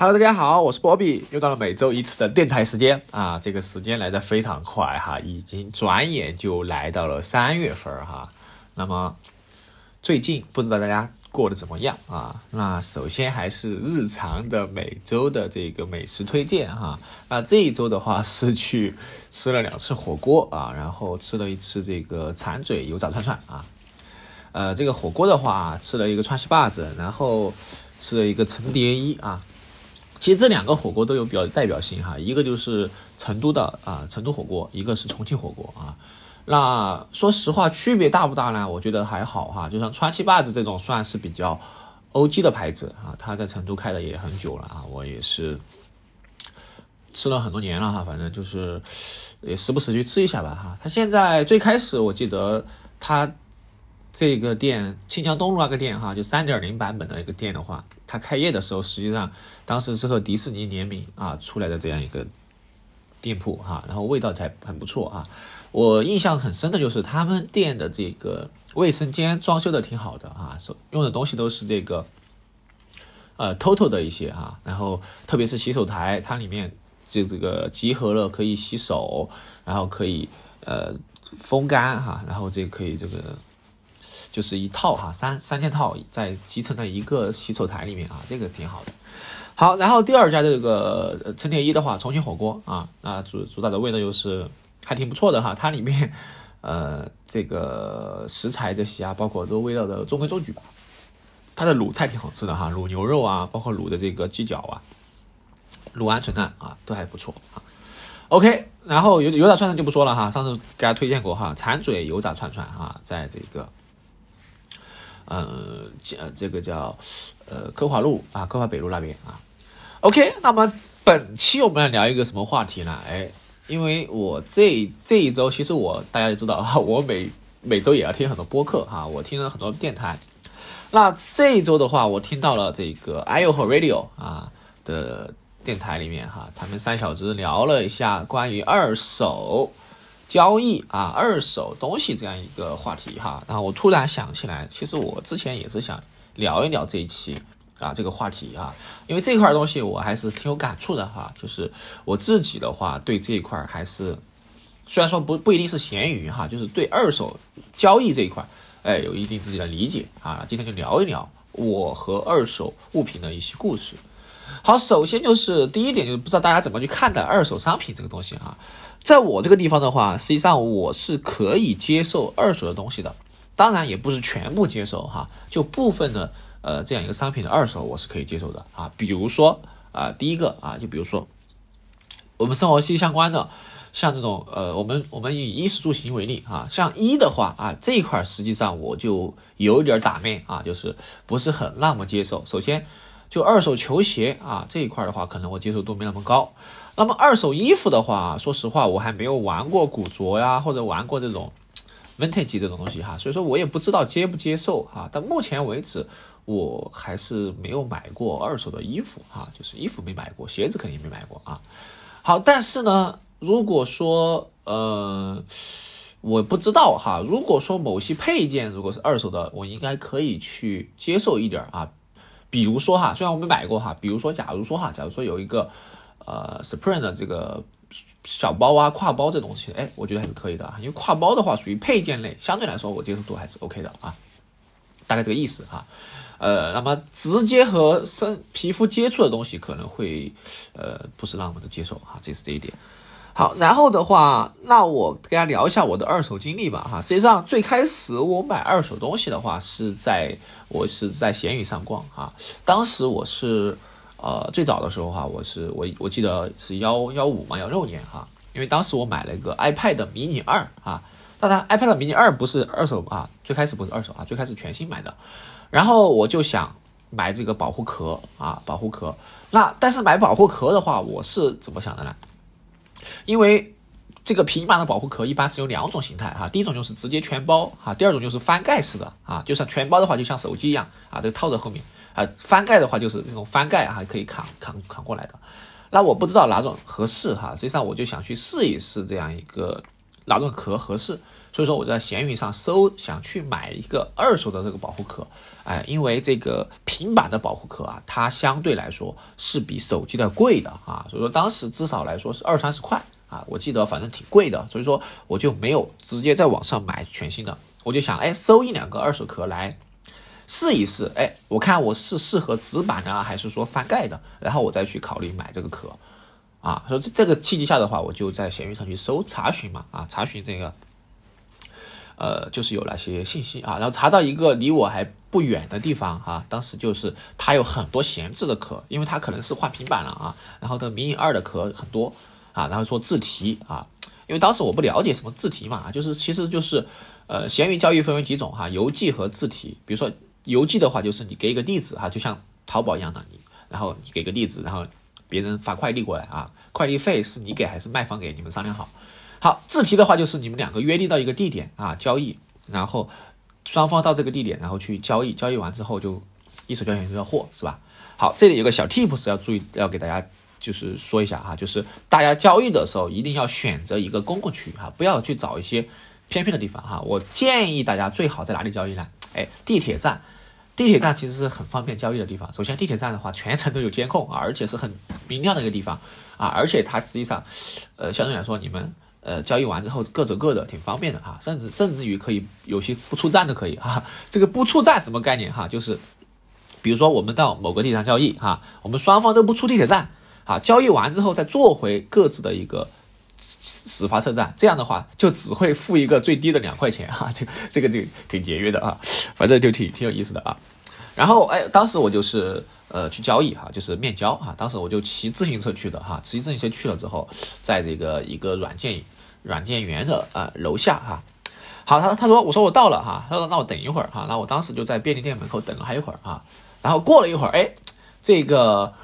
Hello，大家好，我是波比，又到了每周一次的电台时间啊，这个时间来的非常快哈，已经转眼就来到了三月份哈。那么最近不知道大家过得怎么样啊？那首先还是日常的每周的这个美食推荐哈。那这一周的话是去吃了两次火锅啊，然后吃了一次这个馋嘴油炸串串啊。呃，这个火锅的话吃了一个川西坝子，然后吃了一个陈蝶衣啊。其实这两个火锅都有比较代表性哈，一个就是成都的啊成都火锅，一个是重庆火锅啊。那说实话，区别大不大呢？我觉得还好哈。就像川七坝子这种算是比较 O.G 的牌子啊，它在成都开的也很久了啊，我也是吃了很多年了哈。反正就是也时不时去吃一下吧哈。它现在最开始我记得它。这个店庆江东路那个店哈，就三点零版本的一个店的话，它开业的时候，实际上当时是和迪士尼联名啊出来的这样一个店铺哈，然后味道还很不错啊。我印象很深的就是他们店的这个卫生间装修的挺好的啊，用的东西都是这个呃 TOTO 的一些哈，然后特别是洗手台，它里面这这个集合了可以洗手，然后可以呃风干哈，然后这可以这个。就是一套哈，三三件套在集成的一个洗手台里面啊，这个挺好的。好，然后第二家这个陈铁一的话，重庆火锅啊，那主主打的味道又是还挺不错的哈。它里面呃这个食材这些啊，包括都味道的中规中矩吧。它的卤菜挺好吃的哈，卤牛肉啊，包括卤的这个鸡脚啊，卤鹌鹑蛋啊，都还不错啊。OK，然后油油炸串串就不说了哈，上次给大家推荐过哈，馋嘴油炸串串哈，在这个。呃，这这个叫呃科华路啊，科华北路那边啊。OK，那么本期我们来聊一个什么话题呢？哎，因为我这这一周，其实我大家也知道哈，我每每周也要听很多播客哈，我听了很多电台。那这一周的话，我听到了这个 i o 和 Radio 啊的电台里面哈，他们三小只聊了一下关于二手。交易啊，二手东西这样一个话题哈，然后我突然想起来，其实我之前也是想聊一聊这一期啊这个话题啊，因为这块东西我还是挺有感触的哈，就是我自己的话对这一块还是虽然说不不一定是咸鱼哈，就是对二手交易这一块，哎，有一定自己的理解啊，今天就聊一聊我和二手物品的一些故事。好，首先就是第一点就是不知道大家怎么去看待二手商品这个东西哈。在我这个地方的话，实际上我是可以接受二手的东西的，当然也不是全部接受哈，就部分的呃这样一个商品的二手我是可以接受的啊，比如说啊第一个啊，就比如说我们生活息息相关的，像这种呃我们我们以衣食住行为例啊，像衣的话啊这一块实际上我就有点打面啊，就是不是很那么接受。首先就二手球鞋啊这一块的话，可能我接受度没那么高。那么二手衣服的话，说实话，我还没有玩过古着呀，或者玩过这种 vintage 这种东西哈，所以说我也不知道接不接受哈。到目前为止，我还是没有买过二手的衣服哈，就是衣服没买过，鞋子肯定没买过啊。好，但是呢，如果说呃，我不知道哈，如果说某些配件如果是二手的，我应该可以去接受一点啊。比如说哈，虽然我没买过哈，比如说假如说哈，假如说有一个。呃，Supreme 的这个小包啊、挎包这东西，哎，我觉得还是可以的啊。因为挎包的话属于配件类，相对来说我接受度还是 OK 的啊。大概这个意思啊。呃，那么直接和身皮肤接触的东西可能会呃不是那么的接受哈，这是这一点。好，然后的话，那我跟大家聊一下我的二手经历吧哈。实际上最开始我买二手东西的话是在我是在闲鱼上逛哈，当时我是。呃，最早的时候哈，我是我我记得是幺幺五嘛，幺六年哈，因为当时我买了一个 iPad mini 二啊，当然 iPad mini 二不是二手啊，最开始不是二手啊，最开始全新买的，然后我就想买这个保护壳啊，保护壳。那但是买保护壳的话，我是怎么想的呢？因为这个平板的保护壳一般是有两种形态哈，第一种就是直接全包哈，第二种就是翻盖式的啊，就像全包的话，就像手机一样啊，这个套在后面。啊，翻盖的话就是这种翻盖啊，可以扛扛扛过来的。那我不知道哪种合适哈，实际上我就想去试一试这样一个哪种壳合适。所以说我在闲鱼上搜，想去买一个二手的这个保护壳，哎，因为这个平板的保护壳啊，它相对来说是比手机的贵的啊，所以说当时至少来说是二三十块啊，我记得反正挺贵的，所以说我就没有直接在网上买全新的，我就想哎，搜一两个二手壳来试一试，哎，我看我是适合纸板的还是说翻盖的，然后我再去考虑买这个壳。啊，说这这个契机下的话，我就在闲鱼上去搜查询嘛，啊，查询这个，呃，就是有那些信息啊，然后查到一个离我还不远的地方哈，当时就是它有很多闲置的壳，因为它可能是换平板了啊，然后的迷你二的壳很多啊，然后说自提啊，因为当时我不了解什么自提嘛，就是其实就是呃，闲鱼交易分为几种哈，邮寄和自提，比如说邮寄的话，就是你给一个地址哈，就像淘宝一样的，你然后你给个地址，然后。别人发快递过来啊，快递费是你给还是卖方给？你们商量好。好，自提的话就是你们两个约定到一个地点啊交易，然后双方到这个地点，然后去交易，交易完之后就一手交钱一手货，是吧？好，这里有个小 tips 要注意，要给大家就是说一下哈，就是大家交易的时候一定要选择一个公共区域哈，不要去找一些偏僻的地方哈。我建议大家最好在哪里交易呢？哎，地铁站。地铁站其实是很方便交易的地方。首先，地铁站的话，全程都有监控啊而且是很明亮的一个地方啊。而且它实际上，呃，相对来说，你们呃交易完之后各走各的，挺方便的哈。甚至甚至于可以有些不出站都可以哈。这个不出站什么概念哈？就是比如说我们到某个地方交易哈，我们双方都不出地铁站啊，交易完之后再坐回各自的一个始发车站，这样的话就只会付一个最低的两块钱哈。这这个就挺节约的啊，反正就挺挺有意思的啊。然后哎，当时我就是呃去交易哈，就是面交哈。当时我就骑自行车去的哈，骑自行车去了之后，在这个一个软件软件园的啊楼下哈。好，他他说我说我到了哈，他说那我等一会儿哈。那我当时就在便利店门口等了还一会儿啊。然后过了一会儿，哎，这个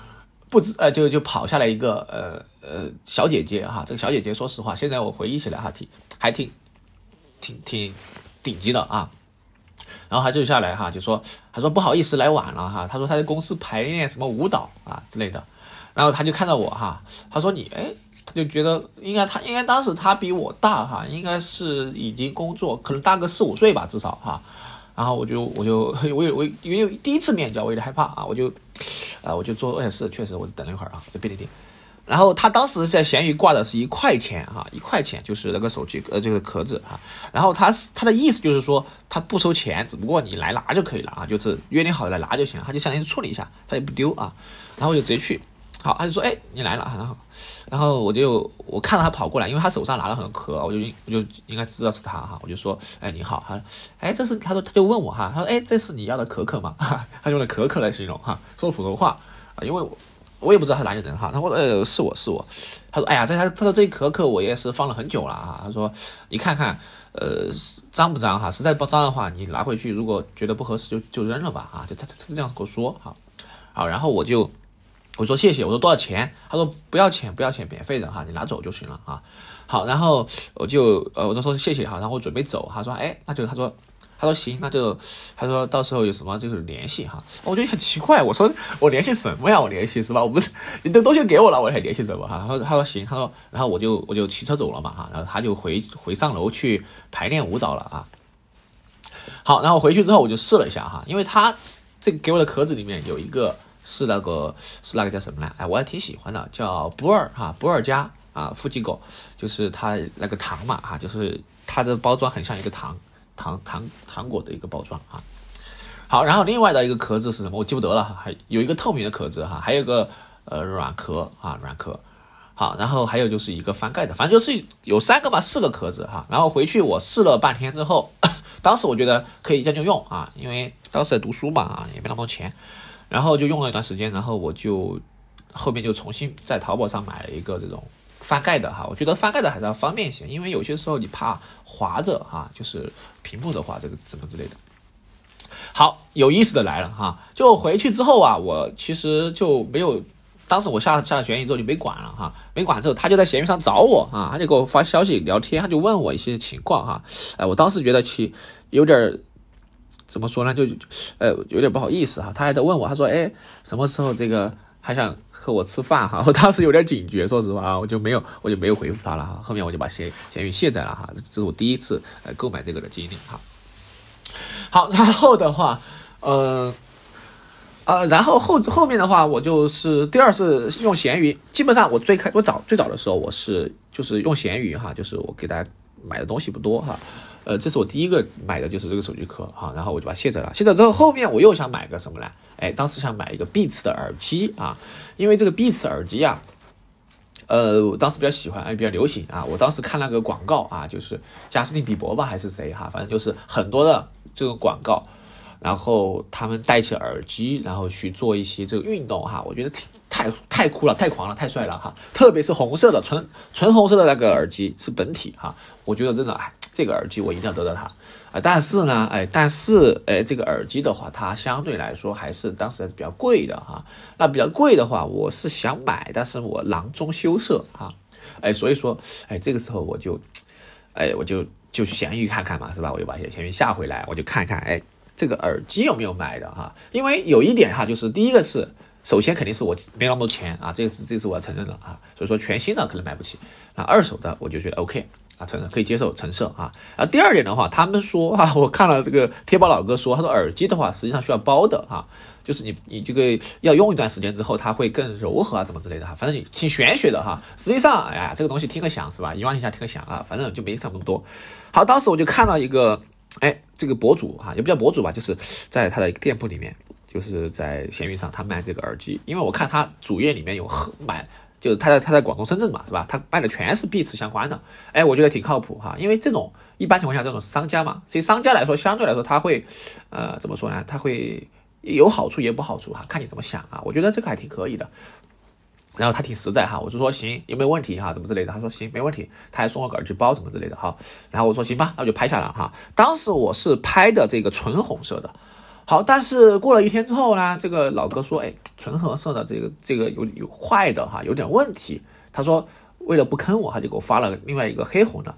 不知呃就就跑下来一个呃呃小姐姐哈。这个小姐姐说实话，现在我回忆起来哈，挺还挺挺挺顶级的啊。然后他就下来哈，就说，他说不好意思来晚了哈，他说他在公司排练什么舞蹈啊之类的，然后他就看到我哈，他说你哎，他就觉得应该他应该当时他比我大哈，应该是已经工作，可能大个四五岁吧至少哈，然后我就我就 我有我因为第一次面交我有点害怕啊，我就啊我就做二是确实我等了一会儿啊，在便利店。然后他当时在闲鱼挂的是一块钱哈，一块钱就是那个手机呃这个壳子哈。然后他他的意思就是说他不收钱，只不过你来拿就可以了啊，就是约定好来拿就行了他就相当于处理一下，他也不丢啊。然后我就直接去，好，他就说哎你来了，然后然后我就我看到他跑过来，因为他手上拿了很多壳，我就我就应该知道是他哈，我就说哎你好他，哎这是他说他就问我哈，他说哎这是你要的可可吗？他用的可可来形容哈，说普通话啊，因为我。我也不知道他哪里人哈，他说呃是我是我，他说哎呀这他他说这一壳壳我也是放了很久了啊，他说你看看呃脏不脏哈，实在不脏的话你拿回去如果觉得不合适就就扔了吧啊，就他他这样跟我说哈，好然后我就我说谢谢我说多少钱，他说不要钱不要钱免费的哈，你拿走就行了啊，好然后我就呃我就说谢谢哈，然后我准备走，他说哎那就他说。他说行，那就他说到时候有什么就是联系哈。我觉得很奇怪，我说我联系什么呀？我联系是吧？我不是你的东西给我了，我还联系什么哈？他说他说行，他说然后我就我就骑车走了嘛哈。然后他就回回上楼去排练舞蹈了啊。好，然后回去之后我就试了一下哈，因为他这给我的壳子里面有一个是那个是那个叫什么呢？哎，我还挺喜欢的，叫不二哈，不二家啊，富吉狗，就是它那个糖嘛哈，就是它的包装很像一个糖。糖糖糖果的一个包装啊，好，然后另外的一个壳子是什么？我记不得了，还有一个透明的壳子哈，还有个呃软壳啊软壳，好，然后还有就是一个翻盖的，反正就是有三个吧，四个壳子哈。然后回去我试了半天之后，当时我觉得可以将就用啊，因为当时在读书嘛啊，也没那么多钱，然后就用了一段时间，然后我就后面就重新在淘宝上买了一个这种。翻盖的哈，我觉得翻盖的还是要方便一些，因为有些时候你怕滑着哈，就是屏幕的话，这个怎么之类的。好，有意思的来了哈，就回去之后啊，我其实就没有，当时我下下了闲鱼之后就没管了哈，没管之后他就在闲鱼上找我啊，他就给我发消息聊天，他就问我一些情况哈，哎，我当时觉得其有点怎么说呢，就呃有点不好意思哈，他还在问我，他说哎什么时候这个。还想和我吃饭哈，我当时有点警觉，说实话啊，我就没有我就没有回复他了哈。后面我就把闲闲鱼卸载了哈，这是我第一次呃购买这个的经历哈。好，然后的话，呃。呃，然后后后面的话，我就是第二次用闲鱼。基本上我最开我早最早的时候，我是就是用闲鱼哈，就是我给大家买的东西不多哈。呃，这是我第一个买的就是这个手机壳哈，然后我就把它卸载了。卸载之后，后面我又想买个什么呢？哎，当时想买一个 Beats 的耳机啊，因为这个 Beats 耳机啊，呃，我当时比较喜欢，哎，比较流行啊。我当时看那个广告啊，就是贾斯汀比伯吧还是谁哈，反正就是很多的这种广告。然后他们戴起耳机，然后去做一些这个运动哈，我觉得挺太酷了，太狂了，太帅了哈！特别是红色的纯纯红色的那个耳机是本体哈，我觉得真的哎，这个耳机我一定要得到它啊！但是呢，哎，但是哎，这个耳机的话，它相对来说还是当时还是比较贵的哈。那比较贵的话，我是想买，但是我囊中羞涩哈，哎，所以说哎，这个时候我就哎，我就就闲鱼看看嘛，是吧？我就把闲鱼下回来，我就看看哎。这个耳机有没有买的哈？因为有一点哈，就是第一个是，首先肯定是我没那么多钱啊，这是这是我要承认的啊，所以说全新的可能买不起，啊，二手的我就觉得 OK 啊，承认可以接受成色啊。啊，第二点的话，他们说 啊，我看了这个贴吧老哥说，他说耳机的话实际上需要包的哈，就是你你这个要用一段时间之后，它会更柔和啊，怎么之类的哈，反正你挺玄学的哈。实际上，哎呀，这个东西听个响是吧？一万以下听个响啊，反正就没想那么多。好，当时我就看到一个。哎，这个博主哈，也不叫博主吧，就是在他的店铺里面，就是在闲鱼上，他卖这个耳机。因为我看他主页里面有买，就是他在他在广东深圳嘛，是吧？他卖的全是 B 级相关的。哎，我觉得挺靠谱哈，因为这种一般情况下这种商家嘛，所以商家来说，相对来说他会，呃，怎么说呢？他会有好处也不好处哈，看你怎么想啊。我觉得这个还挺可以的。然后他挺实在哈，我就说行，有没有问题哈，怎么之类的？他说行，没问题。他还送我个耳机包什么之类的哈。然后我说行吧，那我就拍下来哈。当时我是拍的这个纯红色的，好，但是过了一天之后呢，这个老哥说，哎，纯红色的这个这个有有坏的哈，有点问题。他说为了不坑我，他就给我发了另外一个黑红的。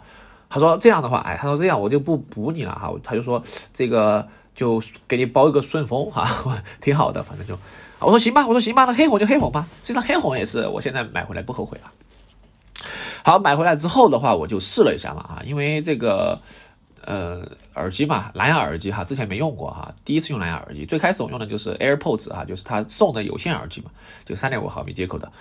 他说这样的话，哎，他说这样我就不补你了哈。他就说这个就给你包一个顺丰哈，挺好的，反正就。我说行吧，我说行吧，那黑红就黑红吧。实际上黑红也是我现在买回来不后悔了。好，买回来之后的话，我就试了一下嘛啊，因为这个呃耳机嘛，蓝牙耳机哈，之前没用过哈，第一次用蓝牙耳机。最开始我用的就是 AirPods 哈，就是他送的有线耳机嘛，就三点五毫米接口的。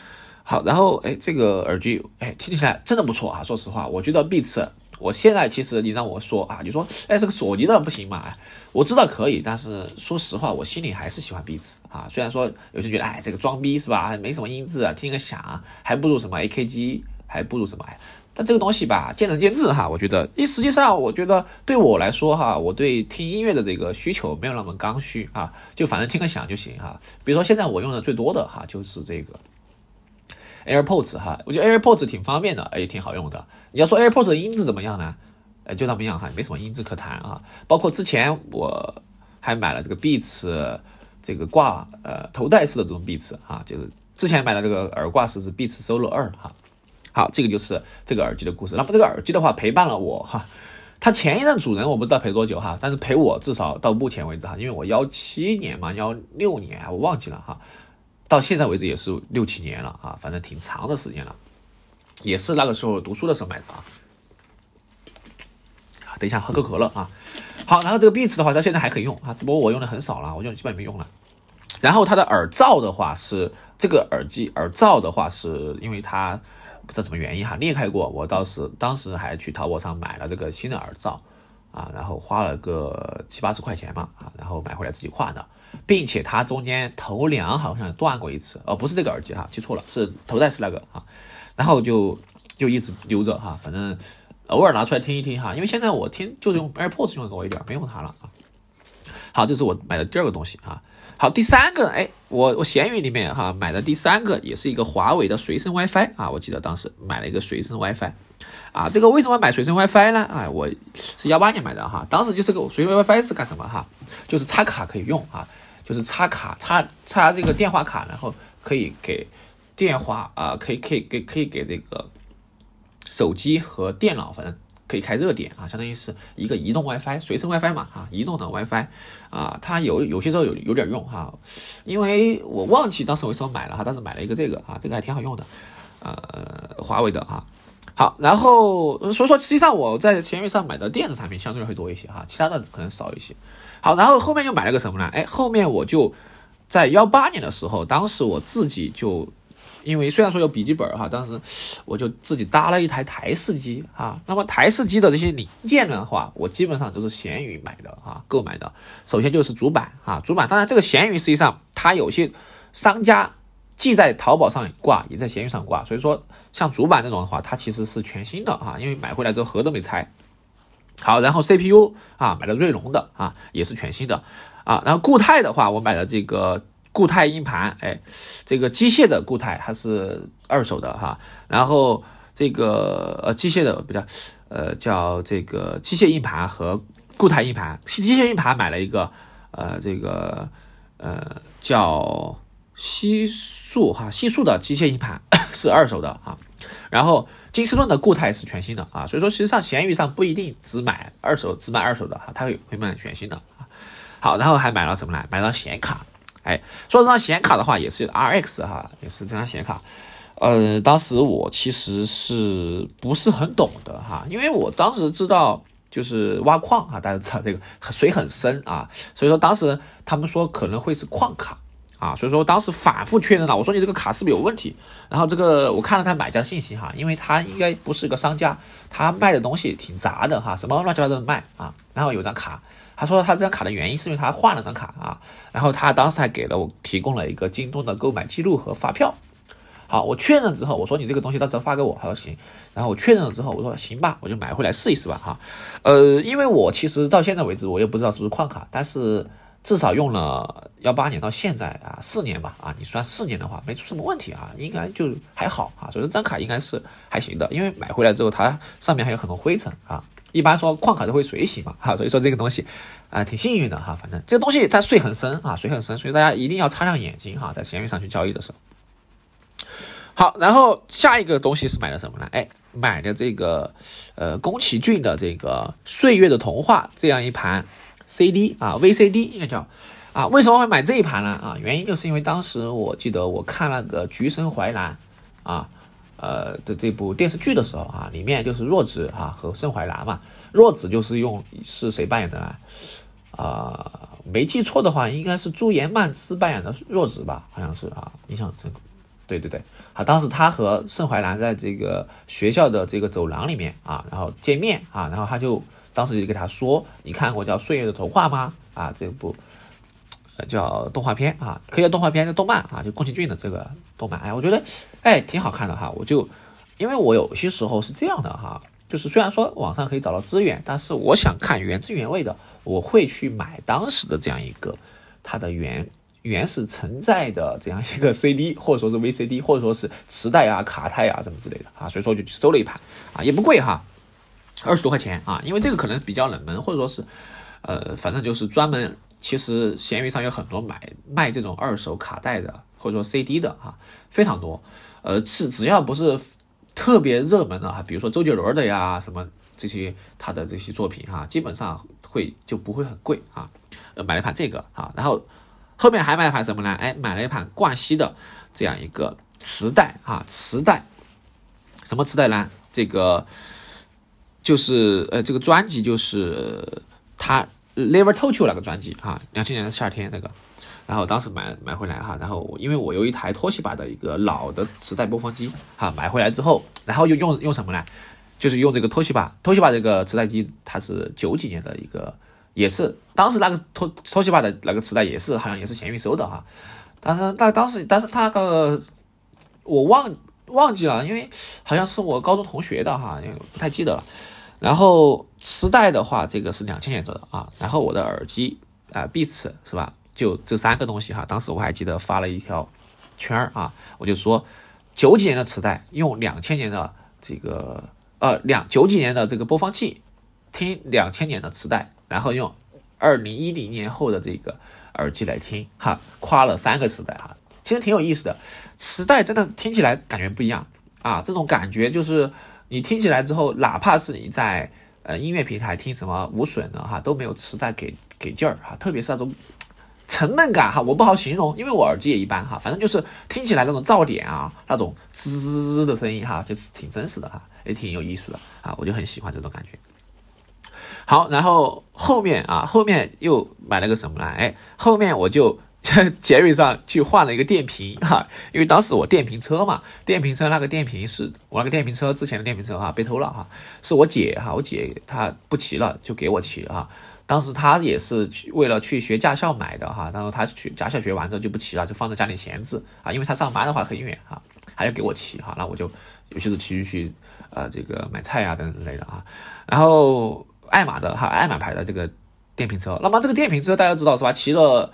好，然后哎，这个耳机哎听起来真的不错啊，说实话，我觉得 Beats。我现在其实你让我说啊，你说哎这个索尼的不行嘛？我知道可以，但是说实话，我心里还是喜欢 Beats 啊。虽然说有些人觉得哎这个装逼是吧？没什么音质啊，听个响还不如什么 AKG，还不如什么哎。但这个东西吧，见仁见智哈。我觉得，因实际上我觉得对我来说哈，我对听音乐的这个需求没有那么刚需啊，就反正听个响就行哈。比如说现在我用的最多的哈就是这个。AirPods 哈，我觉得 AirPods 挺方便的，也挺好用的。你要说 AirPods 的音质怎么样呢？呃，就那么样哈，没什么音质可谈啊。包括之前我还买了这个 Beats 这个挂呃头戴式的这种 Beats 啊，就是之前买的这个耳挂式是 Beats Solo 二哈。好，这个就是这个耳机的故事。那么这个耳机的话陪伴了我哈，它前一任主人我不知道陪多久哈，但是陪我至少到目前为止哈，因为我幺七年嘛，幺六年我忘记了哈。到现在为止也是六七年了啊，反正挺长的时间了，也是那个时候读书的时候买的啊。等一下喝口可乐啊。好，然后这个 Beats 的话，到现在还可以用啊，只不过我用的很少了，我用基本没用了。然后它的耳罩的话是这个耳机耳罩的话是因为它不知道什么原因哈裂开过，我当时当时还去淘宝上买了这个新的耳罩啊，然后花了个七八十块钱嘛啊，然后买回来自己换的。并且它中间头梁好像断过一次，哦，不是这个耳机哈，记错了，是头戴式那个啊，然后就就一直留着哈，反正偶尔拿出来听一听哈，因为现在我听就是用 AirPods 用的多一点，没用它了啊。好，这是我买的第二个东西啊。好，第三个，哎，我我闲鱼里面哈买的第三个也是一个华为的随身 WiFi 啊，我记得当时买了一个随身 WiFi 啊，这个为什么买随身 WiFi 呢？哎，我是幺八年买的哈，当时就是个随身 WiFi 是干什么哈？就是插卡可以用啊。就是插卡插插这个电话卡，然后可以给电话啊，可以可以给可以给这个手机和电脑，反正可以开热点啊，相当于是一个移动 WiFi，随身 WiFi 嘛啊，移动的 WiFi 啊，它有有些时候有有点用哈，因为我忘记当时为什么买了哈，当时买了一个这个啊，这个还挺好用的，呃，华为的啊。好，然后所以说实际上我在闲鱼上买的电子产品相对会多一些哈，其他的可能少一些。好，然后后面又买了个什么呢？哎，后面我就在幺八年的时候，当时我自己就。因为虽然说有笔记本哈，当时我就自己搭了一台台式机啊。那么台式机的这些零件的话，我基本上都是闲鱼买的啊，购买的。首先就是主板啊，主板。当然这个闲鱼实际上它有些商家既在淘宝上挂，也在闲鱼上挂。所以说像主板这种的话，它其实是全新的哈，因为买回来之后盒都没拆。好，然后 CPU 啊，买的锐龙的啊，也是全新的啊。然后固态的话，我买的这个。固态硬盘，哎，这个机械的固态它是二手的哈，然后这个呃机械的比较，呃叫这个机械硬盘和固态硬盘，机械硬盘买了一个呃这个呃叫西数哈西数的机械硬盘 是二手的哈，然后金士顿的固态是全新的啊，所以说其实上闲鱼上不一定只买二手，只买二手的哈，它会会卖全新的啊。好，然后还买了什么呢？买了显卡。哎，说这张显卡的话，也是 RX 哈，也是这张显卡。呃，当时我其实是不是很懂的哈，因为我当时知道就是挖矿哈，大家知道这个水很深啊，所以说当时他们说可能会是矿卡啊，所以说当时反复确认了，我说你这个卡是不是有问题？然后这个我看了他买家信息哈，因为他应该不是一个商家，他卖的东西挺杂的哈，什么乱七八糟的卖啊，然后有张卡。他说他这张卡的原因是因为他换了张卡啊，然后他当时还给了我提供了一个京东的购买记录和发票。好，我确认之后，我说你这个东西到时候发给我，他说行。然后我确认了之后，我说行吧，我就买回来试一试吧哈。呃，因为我其实到现在为止我也不知道是不是矿卡，但是至少用了幺八年到现在啊四年吧啊，你算四年的话没出什么问题啊，应该就还好啊，所以这张卡应该是还行的，因为买回来之后它上面还有很多灰尘啊。一般说矿卡都会水洗嘛，哈，所以说这个东西啊挺幸运的哈，反正这个东西它水很深啊，水很深，所以大家一定要擦亮眼睛哈，在闲鱼上去交易的时候。好，然后下一个东西是买的什么呢？哎，买的这个呃宫崎骏的这个《岁月的童话》这样一盘 CD 啊，VCD 应该叫啊，为什么会买这一盘呢？啊，原因就是因为当时我记得我看那个《橘生淮南》啊。呃的这部电视剧的时候啊，里面就是若子哈和盛淮南嘛，若子就是用是谁扮演的呢？啊，没记错的话，应该是朱颜曼姿扮演的若子吧，好像是啊，印象深，对对对，好，当时他和盛淮南在这个学校的这个走廊里面啊，然后见面啊，然后他就当时就给他说，你看过叫《岁月的童话》吗？啊，这部。叫动画片啊，可以叫动画片，叫动漫啊，就宫崎骏的这个动漫，哎，我觉得哎挺好看的哈。我就因为我有些时候是这样的哈，就是虽然说网上可以找到资源，但是我想看原汁原味的，我会去买当时的这样一个它的原原始存在的这样一个 CD，或者说是 VCD，或者说是磁带啊、卡带啊什么之类的啊，所以说就去收了一盘啊，也不贵哈，二十多块钱啊，因为这个可能比较冷门，或者说是呃，反正就是专门。其实闲鱼上有很多买卖这种二手卡带的，或者说 CD 的哈，非常多。呃，是只要不是特别热门的哈，比如说周杰伦的呀，什么这些他的这些作品哈，基本上会就不会很贵啊。呃，买了一盘这个啊，然后后面还买了一盘什么呢？哎，买了一盘冠希的这样一个磁带啊，磁带什么磁带呢？这个就是呃，这个专辑就是他。Never Told You 那个专辑哈，两千年的夏天那个，然后当时买买回来哈，然后因为我有一台托西巴的一个老的磁带播放机哈，买回来之后，然后又用用什么呢？就是用这个托西巴，托西巴这个磁带机它是九几年的一个，也是当时那个托托西巴的那个磁带也是好像也是闲鱼收的哈，但是那当时但是他那个我忘忘记了，因为好像是我高中同学的哈，不太记得了。然后磁带的话，这个是两千年做的啊。然后我的耳机啊，Beats 是吧？就这三个东西哈。当时我还记得发了一条圈儿啊，我就说九几年的磁带用两千年的这个呃两九几年的这个播放器听两千年的磁带，然后用二零一零年后的这个耳机来听哈，夸了三个磁带哈，其实挺有意思的。磁带真的听起来感觉不一样啊，这种感觉就是。你听起来之后，哪怕是你在呃音乐平台听什么无损的哈，都没有磁带给给劲儿哈，特别是那种沉闷感哈，我不好形容，因为我耳机也一般哈，反正就是听起来那种噪点啊，那种滋的声音哈，就是挺真实的哈，也挺有意思的啊，我就很喜欢这种感觉。好，然后后面啊，后面又买了个什么呢？哎，后面我就。在 捷瑞上去换了一个电瓶 哈，因为当时我电瓶车嘛，电瓶车那个电瓶是我那个电瓶车之前的电瓶车哈被偷了哈，是我姐哈，我姐她不骑了就给我骑哈，当时她也是去为了去学驾校买的哈，然后她去驾校学完之后就不骑了，就放在家里闲置啊，因为她上班的话很远哈，还要给我骑哈，那我就有些时候骑去呃这个买菜啊等等之类的啊，然后爱玛的哈，爱玛牌的这个电瓶车，那么这个电瓶车大家知道是吧？骑了。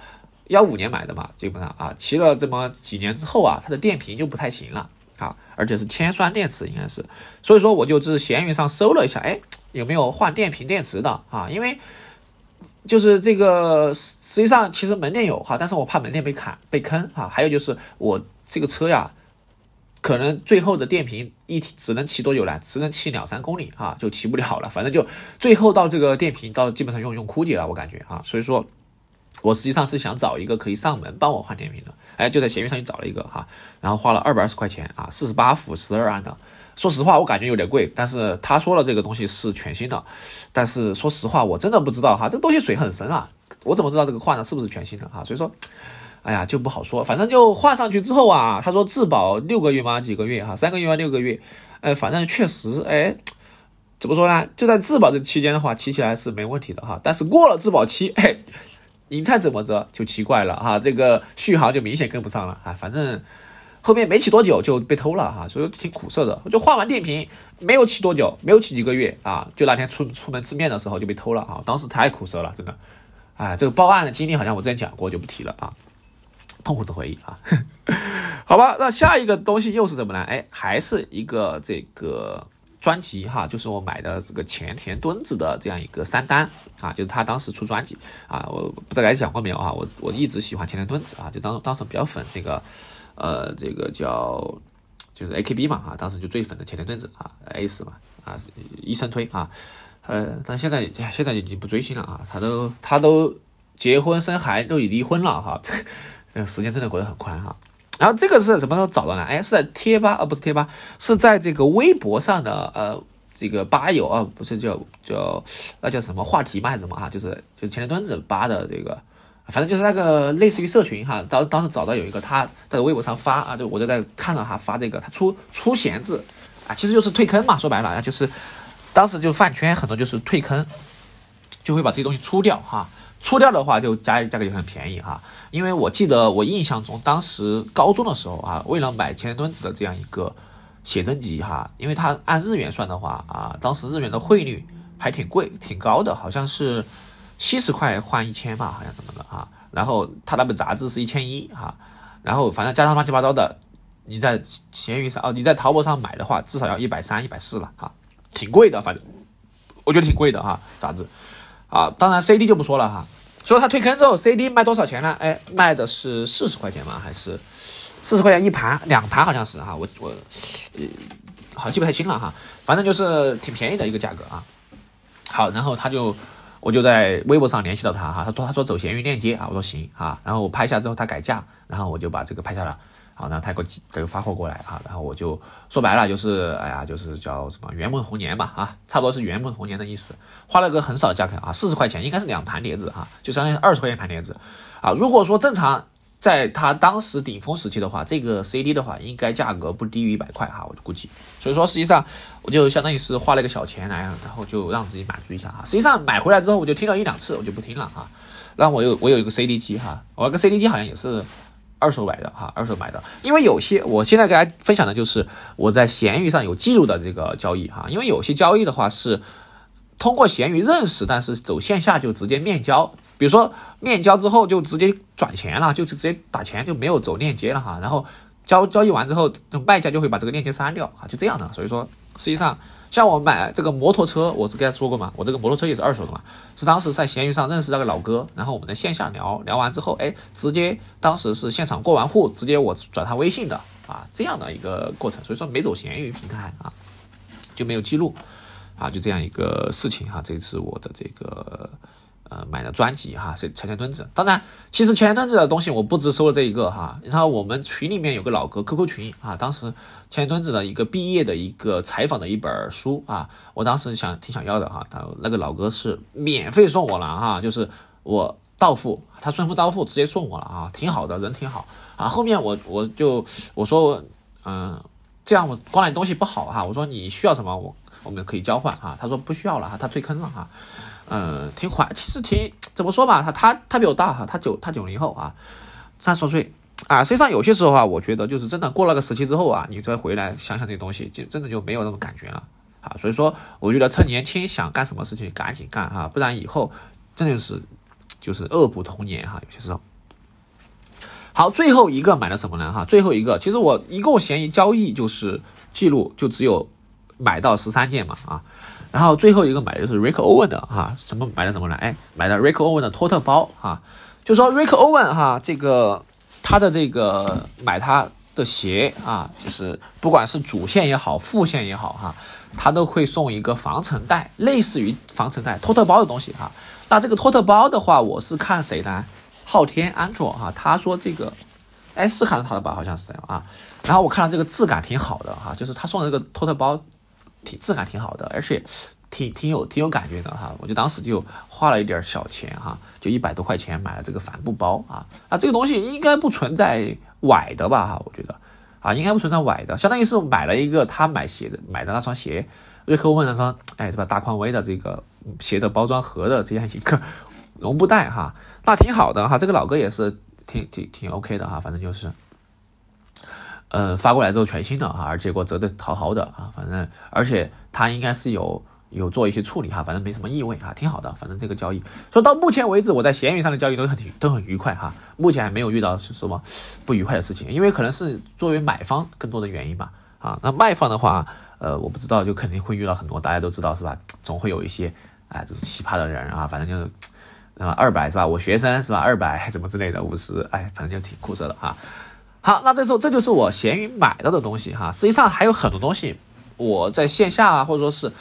幺五年买的嘛，基本上啊，骑了这么几年之后啊，它的电瓶就不太行了啊，而且是铅酸电池应该是，所以说我就在闲鱼上搜了一下，哎，有没有换电瓶电池的啊？因为就是这个实实际上其实门店有哈，但是我怕门店被砍被坑哈，还有就是我这个车呀，可能最后的电瓶一只能骑多久呢？只能骑两三公里哈，就骑不了了，反正就最后到这个电瓶到基本上用用枯竭了，我感觉啊，所以说。我实际上是想找一个可以上门帮我换电瓶的，哎，就在闲鱼上去找了一个哈，然后花了二百二十块钱啊，四十八伏十二安的。说实话，我感觉有点贵，但是他说了这个东西是全新的，但是说实话，我真的不知道哈，这东西水很深啊，我怎么知道这个换的是不是全新的哈？所以说，哎呀，就不好说，反正就换上去之后啊，他说质保六个月吗？几个月哈？三个月吗？六个月？哎，反正确实，哎，怎么说呢？就在质保这期间的话，骑起来是没问题的哈，但是过了质保期，哎。你猜怎么着就奇怪了哈，这个续航就明显跟不上了啊！反正后面没骑多久就被偷了哈，所以挺苦涩的。我就换完电瓶，没有骑多久，没有骑几个月啊，就那天出出门吃面的时候就被偷了啊！当时太苦涩了，真的。哎，这个报案的经历好像我之前讲过，就不提了啊，痛苦的回忆啊。好吧，那下一个东西又是什么呢？哎，还是一个这个。专辑哈，就是我买的这个前田敦子的这样一个三单啊，就是他当时出专辑啊，我不知道大家讲过没有啊？我我一直喜欢前田敦子啊，就当当时比较粉这个，呃，这个叫就是 A K B 嘛啊，当时就最粉的前田敦子啊，A 四嘛啊，一生推啊，呃，但现在现在已经不追星了啊，他都他都结婚生孩都已离婚了哈，这个时间真的过得很快哈。然后这个是什么时候找的呢？哎，是在贴吧，啊，不是贴吧，是在这个微博上的呃，这个吧友啊，不是叫叫那叫什么话题吗？还是什么哈？就是就是前田墩子吧的这个，反正就是那个类似于社群哈。当当时找到有一个他在微博上发啊，就我就在看到他发这个，他出出闲置啊，其实就是退坑嘛。说白了，就是当时就饭圈很多就是退坑，就会把这些东西出掉哈。出掉的话就价价格就很便宜哈。因为我记得我印象中，当时高中的时候啊，为了买千吨子的这样一个写真集哈，因为它按日元算的话啊，当时日元的汇率还挺贵、挺高的，好像是七十块换一千吧，好像怎么的啊？然后它那本杂志是一千一哈，然后反正加上乱七八糟的，你在闲鱼上哦，你在淘宝上买的话，至少要一百三、一百四了哈，挺贵的，反正我觉得挺贵的哈，杂志啊，当然 CD 就不说了哈。所以他退坑之后，CD 卖多少钱呢？哎，卖的是四十块钱吗？还是四十块钱一盘？两盘好像是哈，我我呃，好记不太清了哈。反正就是挺便宜的一个价格啊。好，然后他就我就在微博上联系到他哈，他说他说走闲鱼链接啊，我说行啊。然后我拍下之后他改价，然后我就把这个拍下了。好，然后他给我这个发货过来啊，然后我就说白了就是，哎呀，就是叫什么圆梦童年嘛啊，差不多是圆梦童年的意思，花了个很少的价格啊，四十块钱，应该是两盘碟子哈，就相当于二十块钱盘碟子啊。如果说正常在他当时顶峰时期的话，这个 CD 的话应该价格不低于一百块哈，我就估计。所以说实际上我就相当于是花了个小钱来，然后就让自己满足一下哈。实际上买回来之后我就听了一两次，我就不听了哈。然后我有我有一个 CD 机哈，我那个 CD 机好像也是。二手买的哈，二手买的，因为有些我现在给大家分享的就是我在闲鱼上有记录的这个交易哈，因为有些交易的话是通过闲鱼认识，但是走线下就直接面交，比如说面交之后就直接转钱了，就直接打钱就没有走链接了哈，然后交交易完之后，卖家就会把这个链接删掉哈，就这样的，所以说实际上。像我买这个摩托车，我是跟他说过嘛，我这个摩托车也是二手的嘛，是当时在闲鱼上认识那个老哥，然后我们在线下聊聊完之后，哎，直接当时是现场过完户，直接我转他微信的啊，这样的一个过程，所以说没走闲鱼平台啊，就没有记录，啊，就这样一个事情哈。这是我的这个呃买的专辑哈，是前田敦子。当然，其实前田敦子的东西我不只收了这一个哈。然后我们群里面有个老哥 QQ 群啊，当时前田敦子的一个毕业的一个采访的一本书啊，我当时想挺想要的哈。他那个老哥是免费送我了哈，就是我到付，他顺丰到付直接送我了啊，挺好的，人挺好啊。后面我我就我说嗯。这样我光你东西不好哈，我说你需要什么我我们可以交换哈，他说不需要了哈，他退坑了哈，嗯，挺缓，其实挺怎么说吧，他他他比我大哈，他九他九零后啊，三十多岁啊，实际上有些时候啊，我觉得就是真的过了个时期之后啊，你再回来想想这些东西，就真的就没有那种感觉了啊，所以说我觉得趁年轻想干什么事情赶紧干哈，不然以后真的是就是恶补童年哈，有些时候。好，最后一个买了什么呢？哈，最后一个，其实我一共闲鱼交易就是记录就只有买到十三件嘛，啊，然后最后一个买的是 Rick Owen 的哈，什么买的什么呢？哎，买的 Rick Owen 的托特包哈，就说 Rick Owen 哈，这个他的这个买他的鞋啊，就是不管是主线也好，副线也好哈，他都会送一个防尘袋，类似于防尘袋托特包的东西哈。那这个托特包的话，我是看谁呢？昊天安卓哈，他说这个，哎，是看到他的吧？好像是这样啊。然后我看到这个质感挺好的哈，就是他送的这个托特包，挺质感挺好的，而且挺挺有挺有感觉的哈。我就当时就花了一点小钱哈，就一百多块钱买了这个帆布包啊。啊，这个东西应该不存在崴的吧？哈，我觉得啊，应该不存在崴的，相当于是买了一个他买鞋的买的那双鞋。瑞克问那双，哎，是吧？大匡威的这个鞋的包装盒的这样一个。绒布袋哈，那挺好的哈，这个老哥也是挺挺挺 OK 的哈，反正就是，呃，发过来之后全新的哈，而且给我折的好好的啊，反正而且他应该是有有做一些处理哈，反正没什么异味哈，挺好的，反正这个交易说到目前为止，我在闲鱼上的交易都很都很愉快哈，目前还没有遇到是什么不愉快的事情，因为可能是作为买方更多的原因吧，啊，那卖方的话，呃，我不知道，就肯定会遇到很多，大家都知道是吧？总会有一些哎这种奇葩的人啊，反正就是。啊，二百是吧？我学生是吧？二百怎么之类的，五十，哎，反正就挺酷色的哈。好，那这时候这就是我闲鱼买到的东西哈。实际上还有很多东西，我在线下啊，或者说是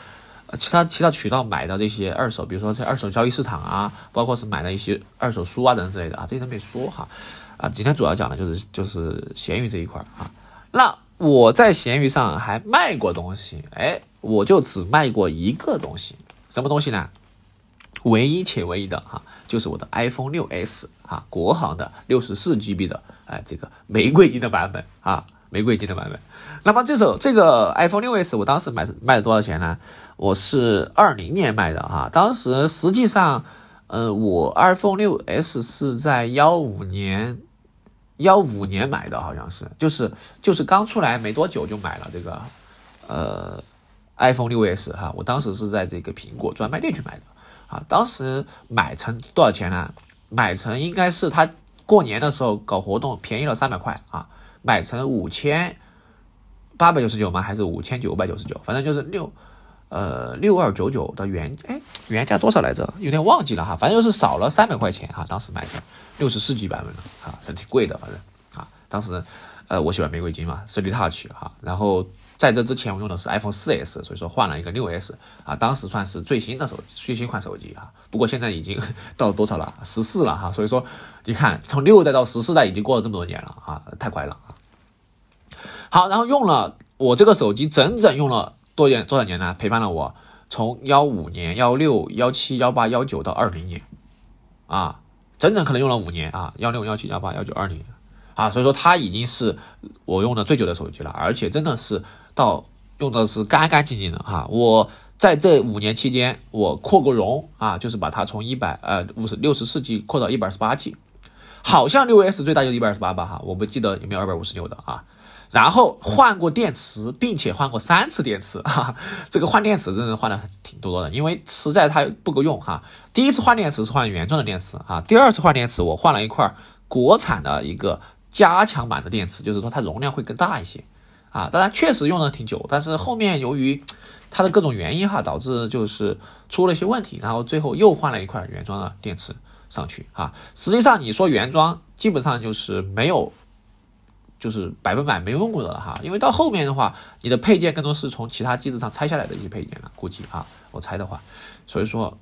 其他其他渠道买的这些二手，比如说在二手交易市场啊，包括是买的一些二手书啊等之类的啊，这些都没说哈。啊，今天主要讲的就是就是闲鱼这一块啊。那我在闲鱼上还卖过东西，哎，我就只卖过一个东西，什么东西呢？唯一且唯一的哈，就是我的 iPhone 六 S 啊，国行的六十四 GB 的，哎，这个玫瑰金的版本啊，玫瑰金的版本。那么这首这个 iPhone 六 S，我当时买卖了多少钱呢？我是二零年卖的哈，当时实际上，呃，我 iPhone 六 S 是在幺五年，幺五年买的，好像是，就是就是刚出来没多久就买了这个，呃，iPhone 六 S 哈，我当时是在这个苹果专卖店去买的。啊，当时买成多少钱呢？买成应该是他过年的时候搞活动，便宜了三百块啊，买成五千八百九十九吗？还是五千九百九十九？反正就是六呃六二九九的原哎原价多少来着？有点忘记了哈，反正就是少了三百块钱哈。当时买成六十四 G 版本的啊，挺贵的，反正啊，当时呃我喜欢玫瑰金嘛，是 Touch 哈，然后。在这之前，我用的是 iPhone 4S，所以说换了一个 6S 啊，当时算是最新的手，最新款手机啊。不过现在已经 到多少了？十四了哈。所以说，你看从六代到十四代已经过了这么多年了啊，太快了啊。好，然后用了我这个手机整整用了多年多少年呢？陪伴了我从幺五年、幺六、幺七、幺八、幺九到二零年啊，整整可能用了五年啊，幺六、幺七、幺八、幺九、二零啊，所以说它已经是我用的最久的手机了，而且真的是。到用的是干干净净的哈，我在这五年期间，我扩过容啊，就是把它从一百呃五十六十四 G 扩到一百二十八 G，好像六 S 最大就一百二十八吧哈，我不记得有没有二百五十六的啊。然后换过电池，并且换过三次电池哈，这个换电池真的换的挺多的，因为实在它不够用哈。第一次换电池是换原装的电池啊，第二次换电池我换了一块国产的一个加强版的电池，就是说它容量会更大一些。啊，当然确实用了挺久，但是后面由于它的各种原因哈，导致就是出了一些问题，然后最后又换了一块原装的电池上去啊。实际上你说原装，基本上就是没有就是百分百没用过的了哈，因为到后面的话，你的配件更多是从其他机子上拆下来的一些配件了，估计啊，我猜的话，所以说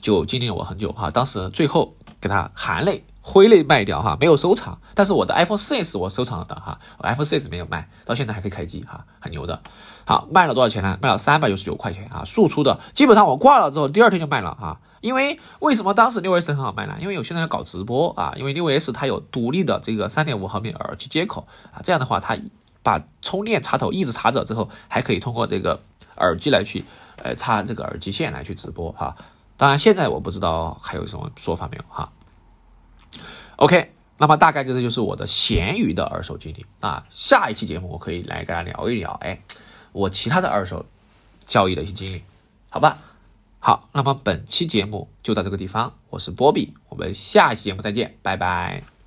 就经历了我很久哈，当时最后给它含泪挥泪卖掉哈，没有收藏，但是我的 iPhone 4S 我收藏了的哈，iPhone 4S 没有卖，到现在还可以开机哈，很牛的。好，卖了多少钱呢？卖了三百九十九块钱啊，速出的，基本上我挂了之后，第二天就卖了哈。因为为什么当时六 S 很好卖呢？因为有些人要搞直播啊，因为六 S 它有独立的这个三点五毫米耳机接口啊，这样的话它把充电插头一直插着之后，还可以通过这个耳机来去呃插这个耳机线来去直播哈。当然现在我不知道还有什么说法没有哈。OK，那么大概这就是我的闲鱼的二手经历啊。下一期节目我可以来跟大家聊一聊，哎。我其他的二手交易的一些经历，好吧，好，那么本期节目就到这个地方，我是波比，我们下一期节目再见，拜拜。